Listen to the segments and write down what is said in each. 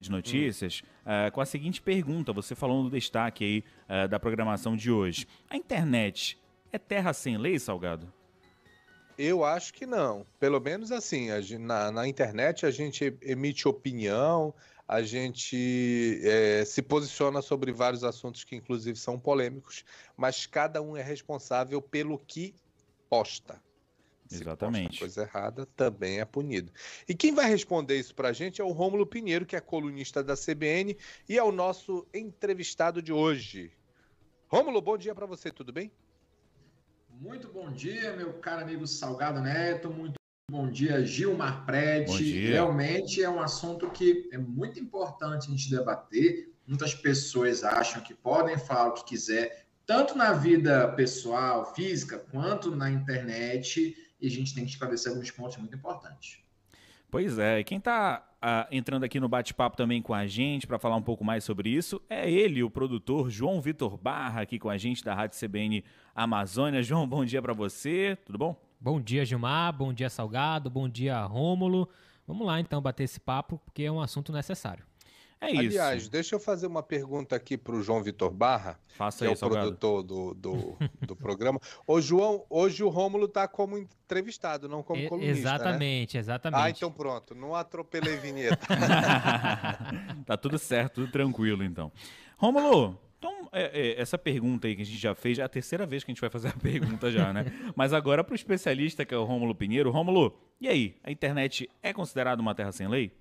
de notícias uh, com a seguinte pergunta. Você falou no destaque aí uh, da programação de hoje. A internet é terra sem lei, Salgado? Eu acho que não. Pelo menos assim, na, na internet a gente emite opinião, a gente é, se posiciona sobre vários assuntos que inclusive são polêmicos, mas cada um é responsável pelo que posta. Se Exatamente. coisa errada, também é punido. E quem vai responder isso para a gente é o Rômulo Pinheiro, que é colunista da CBN e é o nosso entrevistado de hoje. Rômulo, bom dia para você, tudo bem? Muito bom dia, meu caro amigo Salgado Neto. Muito bom dia, Gilmar Prete. Realmente é um assunto que é muito importante a gente debater. Muitas pessoas acham que podem falar o que quiser, tanto na vida pessoal, física, quanto na internet e a gente tem que esclarecer alguns pontos muito importantes. Pois é, quem está uh, ah, entrando aqui no bate-papo também com a gente para falar um pouco mais sobre isso é ele, o produtor João Vitor Barra, aqui com a gente da Rádio CBN Amazônia. João, bom dia para você, tudo bom? Bom dia, Gilmar, bom dia, Salgado, bom dia, Rômulo. Vamos lá então bater esse papo, porque é um assunto necessário. É isso. Aliás, deixa eu fazer uma pergunta aqui para o João Vitor Barra, Faça que é o produtor do, do, do programa. Ô, João, hoje o Rômulo está como entrevistado, não como colunista. Né? Exatamente, né? exatamente. Ah, então pronto, não atropelei vinheta. tá tudo certo, tudo tranquilo então. Rômulo, então, é, é, essa pergunta aí que a gente já fez, é a terceira vez que a gente vai fazer a pergunta já, né? Mas agora para o especialista que é o Rômulo Pinheiro. Rômulo, e aí? A internet é considerada uma terra sem lei?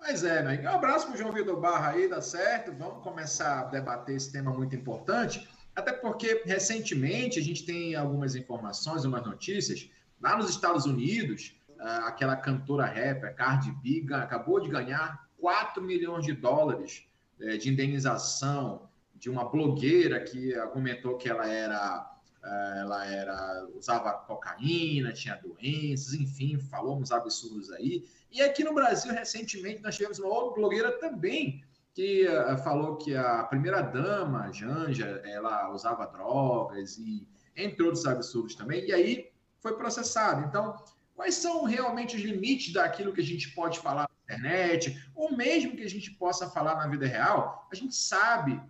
Mas é, né? Um abraço para o João Vitor Barra aí, dá certo? Vamos começar a debater esse tema muito importante, até porque recentemente a gente tem algumas informações, umas notícias, lá nos Estados Unidos, ah, aquela cantora rapper Cardi B acabou de ganhar 4 milhões de dólares eh, de indenização de uma blogueira que argumentou que ela era ela era usava cocaína, tinha doenças, enfim, falou uns absurdos aí. E aqui no Brasil, recentemente, nós tivemos uma outra blogueira também que uh, falou que a primeira dama, Janja, ela usava drogas e entre outros absurdos também. E aí foi processado. Então, quais são realmente os limites daquilo que a gente pode falar na internet, ou mesmo que a gente possa falar na vida real? A gente sabe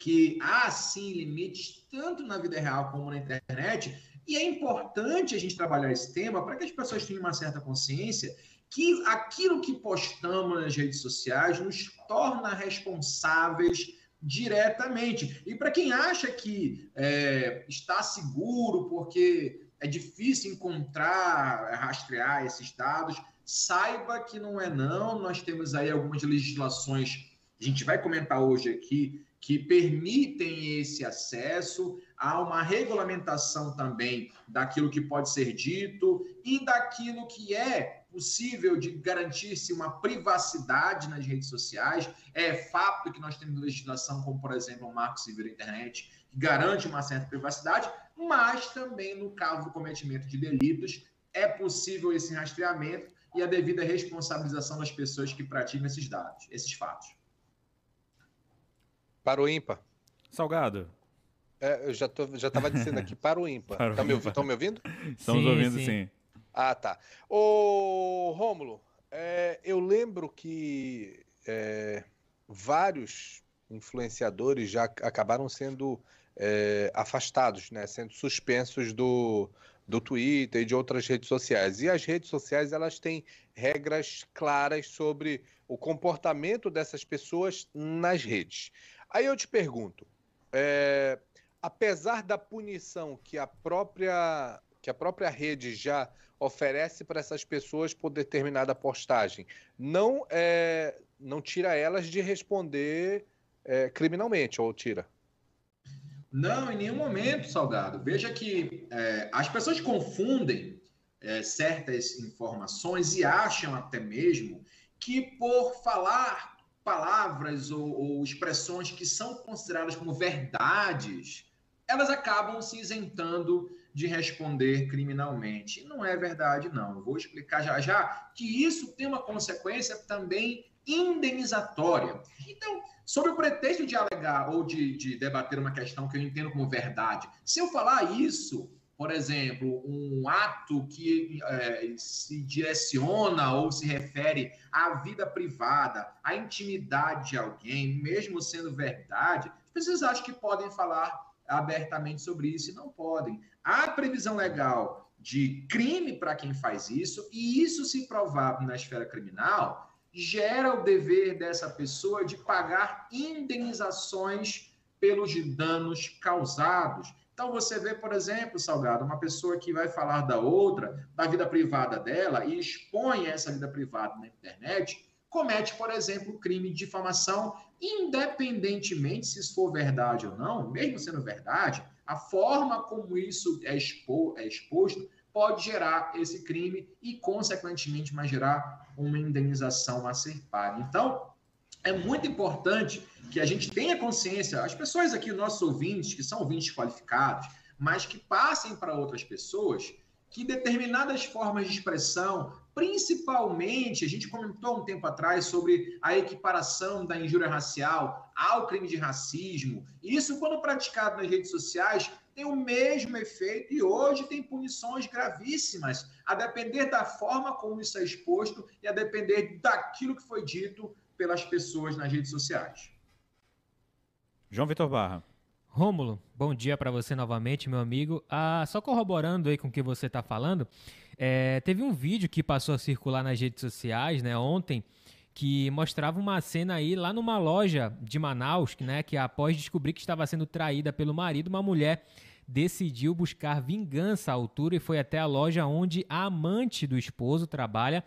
que há sim limites tanto na vida real como na internet, e é importante a gente trabalhar esse tema para que as pessoas tenham uma certa consciência que aquilo que postamos nas redes sociais nos torna responsáveis diretamente. E para quem acha que é, está seguro porque é difícil encontrar, rastrear esses dados, saiba que não é não. Nós temos aí algumas legislações, a gente vai comentar hoje aqui, que permitem esse acesso, há uma regulamentação também daquilo que pode ser dito e daquilo que é possível de garantir-se uma privacidade nas redes sociais. É fato que nós temos legislação, como por exemplo o Marco Civil da Internet, que garante uma certa privacidade, mas também no caso do cometimento de delitos, é possível esse rastreamento e a devida responsabilização das pessoas que praticam esses dados, esses fatos. Para o ímpar. Salgado. É, eu já, tô, já tava dizendo aqui para o ímpar. Estão me, me, ouvindo? Estamos sim, ouvindo, sim. sim. Ah, tá. Ô, Rômulo, é, eu lembro que é, vários influenciadores já acabaram sendo é, afastados, né, sendo suspensos do, do Twitter e de outras redes sociais. E as redes sociais elas têm regras claras sobre o comportamento dessas pessoas nas redes. Aí eu te pergunto, é, apesar da punição que a própria que a própria rede já oferece para essas pessoas por determinada postagem, não é, não tira elas de responder é, criminalmente ou tira? Não, em nenhum momento, Salgado. Veja que é, as pessoas confundem é, certas informações e acham até mesmo que por falar palavras ou, ou expressões que são consideradas como verdades, elas acabam se isentando de responder criminalmente. Não é verdade, não. Eu vou explicar já já que isso tem uma consequência também indenizatória. Então, sob o pretexto de alegar ou de, de debater uma questão que eu entendo como verdade, se eu falar isso, por exemplo, um ato que é, se direciona ou se refere à vida privada, à intimidade de alguém, mesmo sendo verdade, pessoas acham que podem falar abertamente sobre isso e não podem. Há previsão legal de crime para quem faz isso, e isso se provar na esfera criminal, gera o dever dessa pessoa de pagar indenizações pelos danos causados então você vê, por exemplo, Salgado, uma pessoa que vai falar da outra, da vida privada dela e expõe essa vida privada na internet, comete, por exemplo, crime de difamação, independentemente se isso for verdade ou não, mesmo sendo verdade, a forma como isso é, expo é exposto pode gerar esse crime e, consequentemente, vai gerar uma indenização a ser paga. Então, é muito importante que a gente tenha consciência, as pessoas aqui, nossos ouvintes, que são ouvintes qualificados, mas que passem para outras pessoas que determinadas formas de expressão, principalmente, a gente comentou um tempo atrás sobre a equiparação da injúria racial ao crime de racismo. Isso, quando praticado nas redes sociais, tem o mesmo efeito e hoje tem punições gravíssimas, a depender da forma como isso é exposto e a depender daquilo que foi dito pelas pessoas nas redes sociais. João Vitor Barra. Rômulo, bom dia para você novamente, meu amigo. Ah, só corroborando aí com o que você está falando, é, teve um vídeo que passou a circular nas redes sociais, né, ontem, que mostrava uma cena aí lá numa loja de Manaus, né, que após descobrir que estava sendo traída pelo marido, uma mulher decidiu buscar vingança à altura e foi até a loja onde a amante do esposo trabalha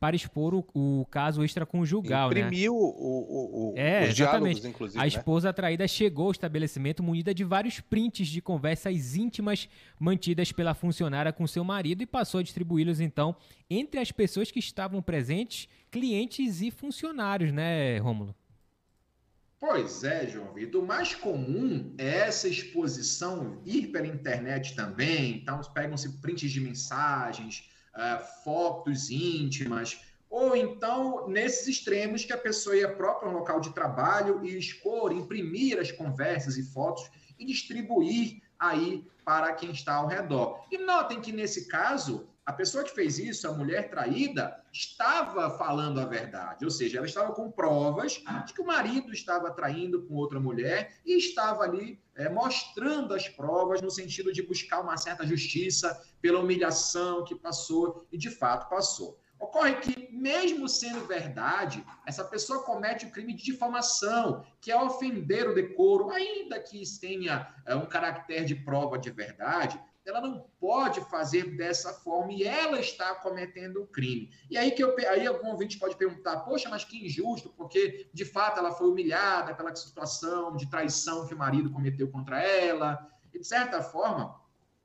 para expor o, o caso extraconjugal. Né? Imprimiu né? o, o, o, é, os diálogos, inclusive. A né? esposa atraída chegou ao estabelecimento munida de vários prints de conversas íntimas mantidas pela funcionária com seu marido e passou a distribuí-los, então, entre as pessoas que estavam presentes, clientes e funcionários, né, Rômulo? Pois é, João Vitor. O mais comum é essa exposição ir pela internet também. Então, pegam-se prints de mensagens, uh, fotos íntimas, ou então nesses extremos que a pessoa ia próprio ao local de trabalho e expor, imprimir as conversas e fotos e distribuir aí para quem está ao redor. E notem que nesse caso a pessoa que fez isso, a mulher traída, estava falando a verdade, ou seja, ela estava com provas de que o marido estava traindo com outra mulher e estava ali é, mostrando as provas no sentido de buscar uma certa justiça pela humilhação que passou e de fato passou. Ocorre que, mesmo sendo verdade, essa pessoa comete o crime de difamação, que é ofender o decoro, ainda que tenha é, um caráter de prova de verdade, ela não pode fazer dessa forma e ela está cometendo um crime. E aí que eu, aí algum ouvinte pode perguntar, poxa, mas que injusto, porque de fato ela foi humilhada pela situação de traição que o marido cometeu contra ela. E de certa forma,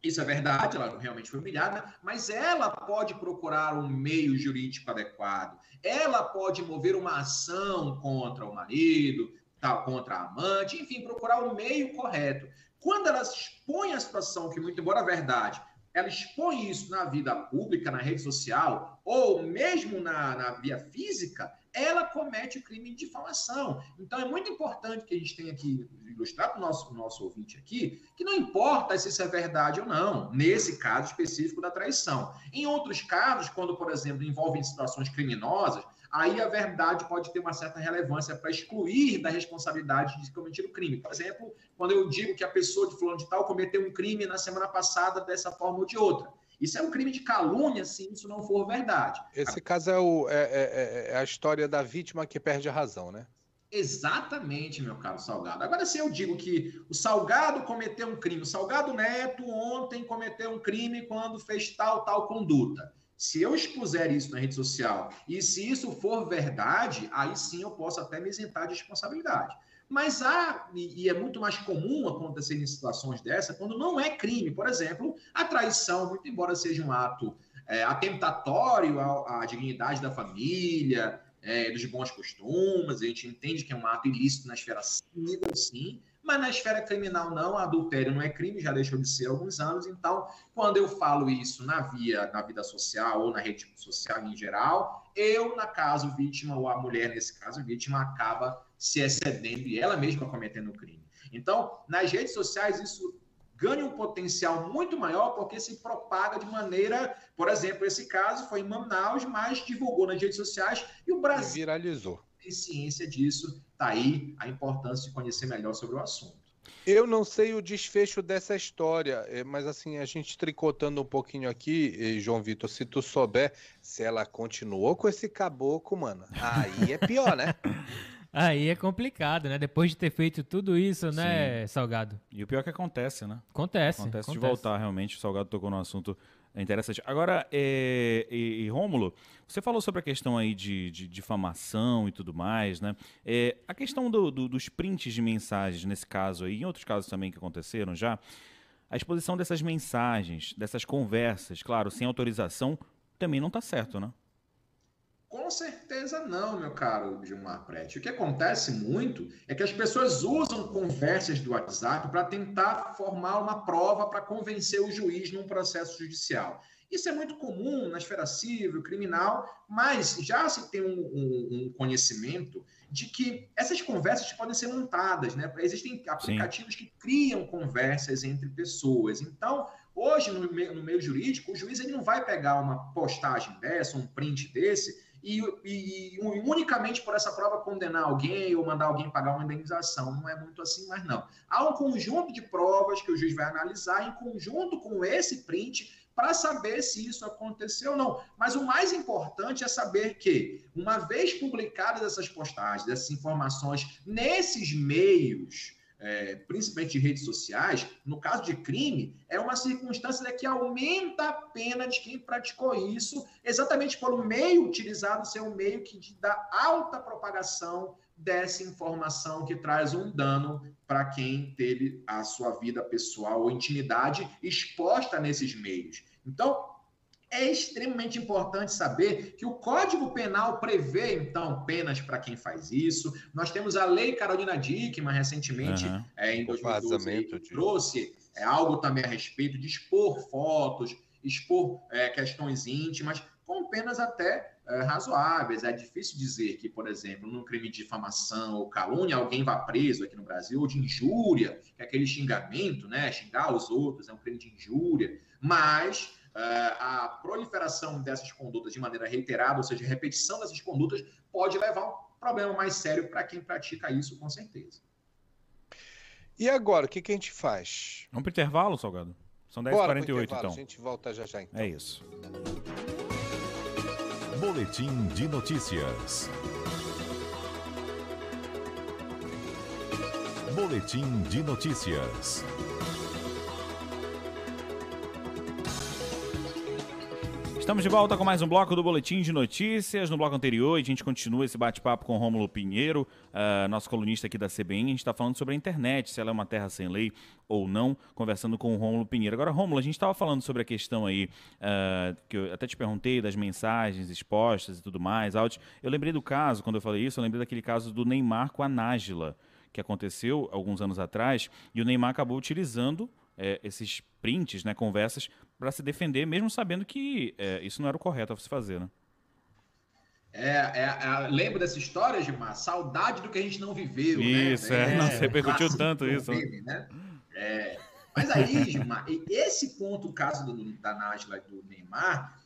isso é verdade, ela realmente foi humilhada, mas ela pode procurar um meio jurídico adequado. Ela pode mover uma ação contra o marido, tal, contra a amante, enfim, procurar o meio correto. Quando ela expõe a situação, que muito embora a verdade, ela expõe isso na vida pública, na rede social, ou mesmo na, na via física, ela comete o crime de difamação. Então é muito importante que a gente tenha que ilustrar para o nosso, nosso ouvinte aqui que não importa se isso é verdade ou não, nesse caso específico da traição. Em outros casos, quando, por exemplo, envolvem situações criminosas, aí a verdade pode ter uma certa relevância para excluir da responsabilidade de cometer o crime. Por exemplo, quando eu digo que a pessoa de fulano de tal cometeu um crime na semana passada dessa forma ou de outra. Isso é um crime de calúnia se isso não for verdade. Esse caso é, o, é, é, é, a história da vítima que perde a razão, né? Exatamente, meu caro Salgado. Agora, se eu digo que o Salgado cometeu um crime, o Salgado Neto ontem cometeu um crime quando fez tal, tal conduta. Se eu expuser isso na rede social e se isso for verdade, aí sim eu posso até me isentar de responsabilidade. Mas há, e é muito mais comum acontecer em situações dessa, quando não é crime. Por exemplo, a traição, muito embora seja um ato é, atentatório à, à, dignidade da família, é, dos bons costumes, a gente entende que é um ato ilícito na esfera civil, sim, mas na esfera criminal não, adultério não é crime, já deixou de ser há alguns anos, então quando eu falo isso na via, na vida social ou na rede social em geral, eu, na caso vítima, ou a mulher nesse caso vítima, acaba se excedendo e ela mesma cometendo o crime. Então, nas redes sociais, isso ganha um potencial muito maior porque se propaga de maneira, por exemplo, esse caso foi em Manaus, mas divulgou nas redes sociais e o Brasil e viralizou. Tem ciência disso, tá aí a importância de conhecer melhor sobre o assunto. Eu não sei o desfecho dessa história, é, mas assim, a gente tricotando um pouquinho aqui, João Vitor, se tu souber se ela continuou com esse caboclo, mano, aí é pior, né? Aí é complicado, né? Depois de ter feito tudo isso, né, Sim. Salgado? E o pior é que acontece, né? Acontece. Acontece, acontece. de voltar, realmente. O Salgado tocou no assunto interessante. Agora, é, e, e Rômulo, você falou sobre a questão aí de, de difamação e tudo mais, né? É, a questão do, do, dos prints de mensagens, nesse caso aí, em outros casos também que aconteceram já, a exposição dessas mensagens, dessas conversas, claro, sem autorização, também não está certo, né? Com certeza não, meu caro Gilmar Prete. O que acontece muito é que as pessoas usam conversas do WhatsApp para tentar formar uma prova para convencer o juiz num processo judicial. Isso é muito comum na esfera civil, criminal, mas já se tem um, um, um conhecimento de que essas conversas podem ser montadas, né? Existem aplicativos Sim. que criam conversas entre pessoas. Então, hoje, no meio, no meio jurídico, o juiz ele não vai pegar uma postagem dessa, um print desse, e, e, unicamente por essa prova condenar alguém ou mandar alguém pagar uma indenização. Não é muito assim, mas não. Há um conjunto de provas que o juiz vai analisar em conjunto com esse print para saber se isso aconteceu ou não. Mas o mais importante é saber que, uma vez publicadas essas postagens, essas informações nesses meios é, principalmente de redes sociais, no caso de crime, é uma circunstância que aumenta a pena de quem praticou isso, exatamente um meio utilizado ser um meio que dá alta propagação dessa informação que traz um dano para quem teve a sua vida pessoal ou intimidade exposta nesses meios. Então, é extremamente importante saber que o Código Penal prevê, então, penas para quem faz isso. Nós temos a Lei Carolina Dickmann, recentemente, uhum. é, em 2012, que trouxe é, algo também a respeito de expor fotos, expor é, questões íntimas, com penas até é, razoáveis. É difícil dizer que, por exemplo, num crime de difamação ou calúnia, alguém vá preso aqui no Brasil, ou de injúria, que é aquele xingamento, né? Xingar os outros é um crime de injúria. Mas a proliferação dessas condutas de maneira reiterada, ou seja, repetição dessas condutas, pode levar a um problema mais sério para quem pratica isso, com certeza. E agora, o que, que a gente faz? Vamos para intervalo, Salgado? São 10h48, então. A gente volta já já, então. É isso. Boletim de notícias. Boletim de notícias. Estamos de volta com mais um bloco do Boletim de Notícias. No bloco anterior, a gente continua esse bate-papo com Rômulo Pinheiro, uh, nosso colunista aqui da CBN. A gente está falando sobre a internet, se ela é uma terra sem lei ou não, conversando com o Rômulo Pinheiro. Agora, Rômulo, a gente estava falando sobre a questão aí, uh, que eu até te perguntei, das mensagens expostas e tudo mais, áudio. Eu lembrei do caso, quando eu falei isso, eu lembrei daquele caso do Neymar com a Nájila, que aconteceu alguns anos atrás, e o Neymar acabou utilizando é, esses prints, né, conversas, para se defender, mesmo sabendo que é, isso não era o correto a se fazer, né? É, é, é, lembro dessa história, Gilmar? Saudade do que a gente não viveu. Né? Isso, né? é, não, você repercutiu tanto isso. né? É, mas aí, Gilmar, esse ponto, o caso do, da Nájila e do Neymar,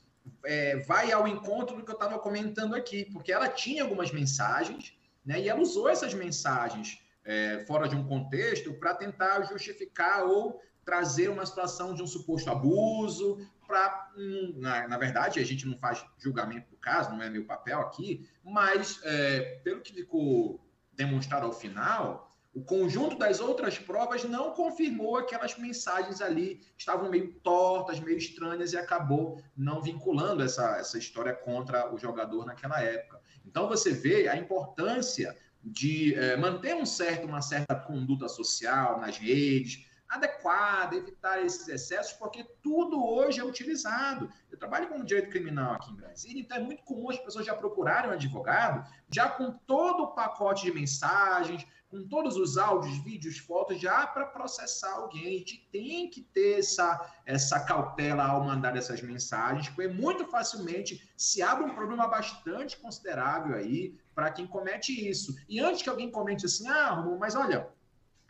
é, vai ao encontro do que eu estava comentando aqui, porque ela tinha algumas mensagens, né? E ela usou essas mensagens é, fora de um contexto para tentar justificar ou trazer uma situação de um suposto abuso, para, hum, na, na, verdade, a gente não faz julgamento do caso, não é meu papel aqui, mas é, pelo que ficou demonstrado ao final, o conjunto das outras provas não confirmou aquelas mensagens ali estavam meio tortas, meio estranhas e acabou não vinculando essa, essa história contra o jogador naquela época. Então você vê a importância de é, manter um certo, uma certa conduta social nas redes, adequada, evitar esses excessos, porque tudo hoje é utilizado. Eu trabalho com direito criminal aqui em Brasília, então é muito comum as pessoas já procurarem um advogado, já com todo o pacote de mensagens, com todos os áudios, vídeos, fotos, já para processar alguém. A gente tem que ter essa, essa cautela ao mandar essas mensagens, porque muito facilmente se abre um problema bastante considerável aí para quem comete isso. E antes que alguém comente assim, ah, mas olha,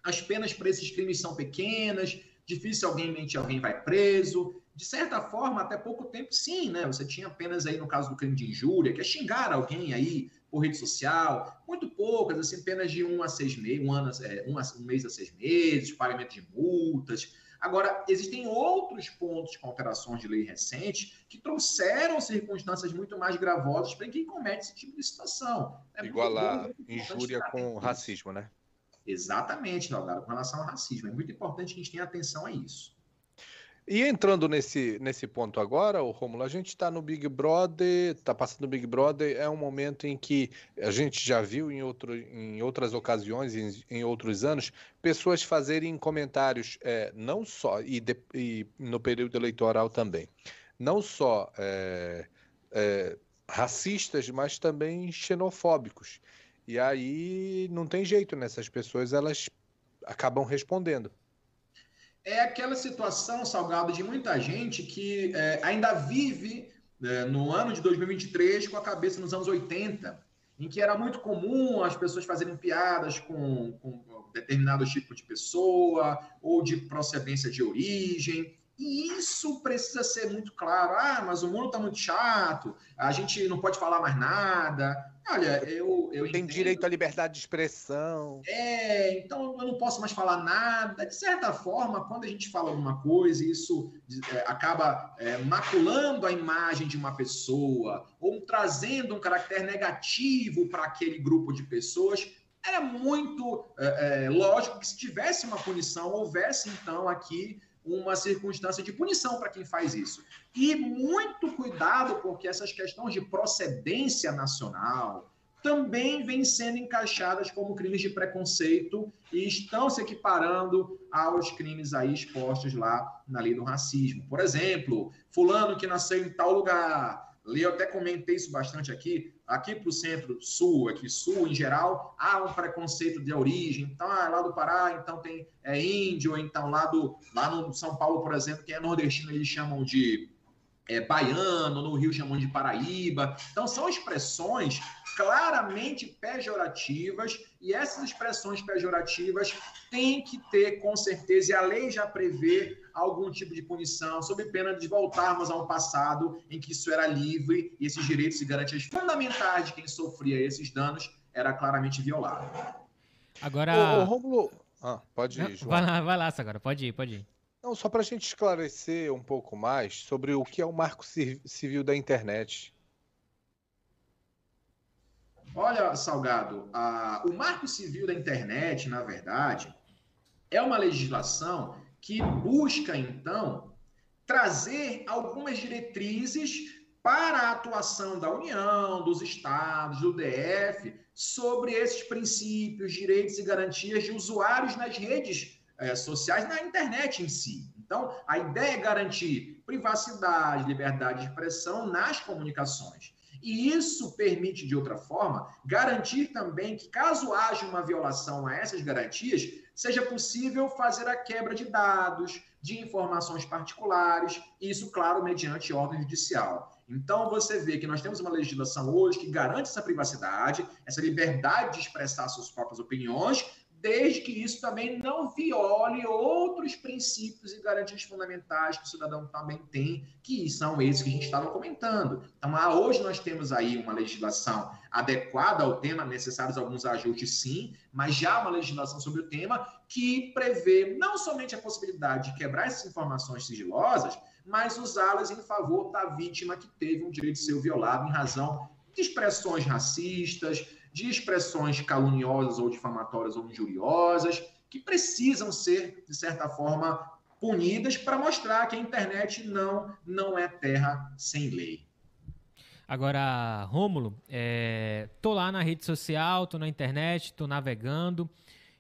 as penas para esses crimes são pequenas, dificilmente alguém vai preso. De certa forma, até pouco tempo, sim, né? Você tinha apenas aí no caso do crime de injúria, que é xingar alguém aí por rede social, muito poucas, assim, apenas de um a seis meses, um, ano, é, um, a, um mês a seis meses, pagamento de multas. Agora, existem outros pontos com alterações de lei recentes que trouxeram circunstâncias muito mais gravosas para quem comete esse tipo de situação. É Igual a injúria com racismo, né? Exatamente, Delgado, com relação ao racismo. É muito importante que a gente tenha atenção a isso. E entrando nesse, nesse ponto agora, o Romulo, a gente está no Big Brother, está passando no Big Brother, é um momento em que a gente já viu em, outro, em outras ocasiões, em, em outros anos, pessoas fazerem comentários, é, não só, e, de, e, no período eleitoral também, não só é, é, racistas, mas também xenofóbicos. E aí não tem jeito, né? Essas pessoas elas acabam respondendo é aquela situação, Salgado, de muita gente que é, ainda vive é, no ano de 2023 com a cabeça nos anos 80, em que era muito comum as pessoas fazerem piadas com, com determinado tipo de pessoa ou de procedência de origem. E isso precisa ser muito claro. Ah, mas o mundo está muito chato, a gente não pode falar mais nada. Olha, eu. eu Tem entendo. direito à liberdade de expressão. É, então eu não posso mais falar nada. De certa forma, quando a gente fala alguma coisa, isso é, acaba é, maculando a imagem de uma pessoa, ou trazendo um caráter negativo para aquele grupo de pessoas. Era muito é, é, lógico que se tivesse uma punição, houvesse então aqui uma circunstância de punição para quem faz isso. E muito cuidado, porque essas questões de procedência nacional também vêm sendo encaixadas como crimes de preconceito e estão se equiparando aos crimes aí expostos lá na lei do racismo. Por exemplo, fulano que nasceu em tal lugar, eu até comentei isso bastante aqui. Aqui para o centro-sul, aqui sul em geral, há um preconceito de origem. Então, ah, lá do Pará, então tem é índio, então lá, do, lá no São Paulo, por exemplo, que é nordestino, eles chamam de é, baiano, no Rio chamam de Paraíba. Então, são expressões claramente pejorativas, e essas expressões pejorativas têm que ter, com certeza, e a lei já prevê algum tipo de punição, sob pena de voltarmos a um passado em que isso era livre e esses direitos e garantias fundamentais de quem sofria esses danos era claramente violado. Agora. Ô, ô Romulo. Ah, pode ir, João. Vai lá, vai lá, agora. Pode ir, pode ir. Não, só para a gente esclarecer um pouco mais sobre o que é o marco civil da internet. Olha, Salgado, a, o Marco Civil da Internet, na verdade, é uma legislação que busca, então, trazer algumas diretrizes para a atuação da União, dos estados, do DF, sobre esses princípios, direitos e garantias de usuários nas redes é, sociais, na internet em si. Então, a ideia é garantir privacidade, liberdade de expressão nas comunicações. E isso permite, de outra forma, garantir também que, caso haja uma violação a essas garantias, seja possível fazer a quebra de dados, de informações particulares, isso, claro, mediante ordem judicial. Então, você vê que nós temos uma legislação hoje que garante essa privacidade, essa liberdade de expressar suas próprias opiniões, desde que isso também não viole outros princípios e garantias fundamentais que o cidadão também tem, que são esses que a gente estava comentando. Então, hoje nós temos aí uma legislação adequada ao tema, necessários alguns ajustes sim, mas já uma legislação sobre o tema que prevê não somente a possibilidade de quebrar essas informações sigilosas, mas usá-las em favor da vítima que teve um direito de ser violado em razão de expressões racistas, de expressões caluniosas ou difamatórias ou injuriosas, que precisam ser, de certa forma, punidas para mostrar que a internet não, não é terra sem lei. Agora, Rômulo, é, tô lá na rede social, tô na internet, tô navegando,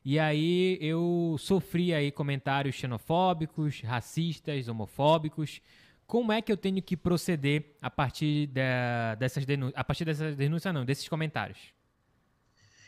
e aí eu sofri aí comentários xenofóbicos, racistas, homofóbicos. Como é que eu tenho que proceder a partir de, dessas denúncias, a partir dessas denúncias não, desses comentários?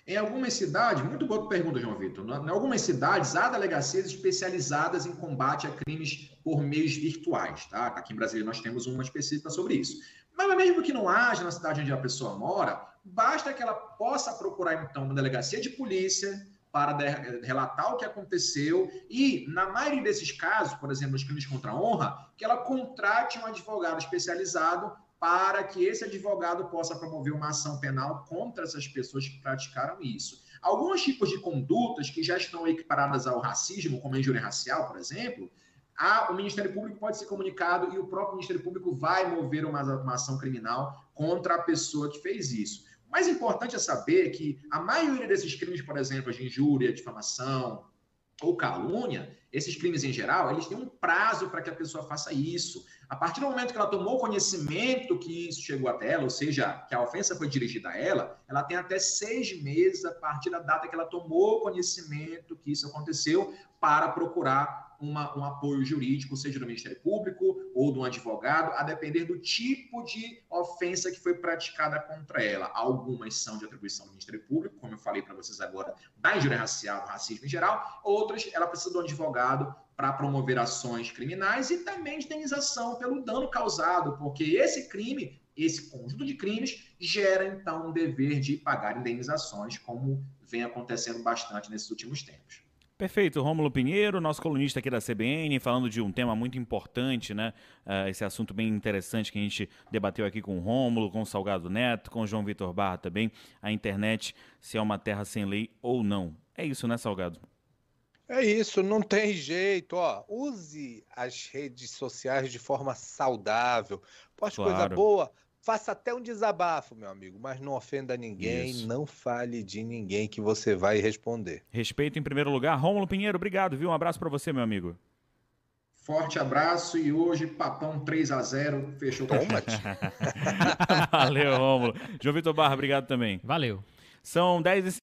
Em algumas cidades, muito boa pergunta, João Vitor. Em algumas cidades, há delegacias especializadas em combate a crimes por meios virtuais. Tá? Aqui em Brasília nós temos uma específica sobre isso. Mas mesmo que não haja na cidade onde a pessoa mora, basta que ela possa procurar, então, uma delegacia de polícia, para relatar o que aconteceu e, na maioria desses casos, por exemplo, os crimes contra a honra, que ela contrate um advogado especializado para que esse advogado possa promover uma ação penal contra essas pessoas que praticaram isso. Alguns tipos de condutas que já estão equiparadas ao racismo, como a injúria racial, por exemplo, a, o Ministério Público pode ser comunicado e o próprio Ministério Público vai mover uma, uma ação criminal contra a pessoa que fez isso. O mais importante é saber que a maioria desses crimes, por exemplo, de injúria, difamação ou calúnia, esses crimes em geral, eles têm um prazo para que a pessoa faça isso. A partir do momento que ela tomou conhecimento que isso chegou até ela, ou seja, que a ofensa foi dirigida a ela, ela tem até seis meses a partir da data que ela tomou conhecimento que isso aconteceu para procurar uma, um apoio jurídico, seja do Ministério Público ou de um advogado, a depender do tipo de ofensa que foi praticada contra ela. Algumas são de atribuição do Ministério Público, como eu falei para vocês agora, da injúria racial, racismo em geral. Outras, ela precisa de um advogado para promover ações criminais e também de indenização pelo dano causado, porque esse crime, esse conjunto de crimes, gera então um dever de pagar indenizações, como vem acontecendo bastante nesses últimos tempos. Perfeito, Rômulo Pinheiro, nosso colunista aqui da CBN, falando de um tema muito importante, né? Uh, esse assunto bem interessante que a gente debateu aqui com o Rômulo, com o Salgado Neto, com o João Vitor Barra também, a internet, se é uma terra sem lei ou não. É isso, né, Salgado? É isso, não tem jeito, ó. Use as redes sociais de forma saudável. Poste claro. coisa boa, Faça até um desabafo, meu amigo, mas não ofenda ninguém, Isso. não fale de ninguém que você vai responder. Respeito em primeiro lugar. Rômulo Pinheiro, obrigado, viu? Um abraço para você, meu amigo. Forte abraço e hoje papão 3 a 0 fechou o Valeu, Rômulo. João Vitor Barra, obrigado também. Valeu. São 10 e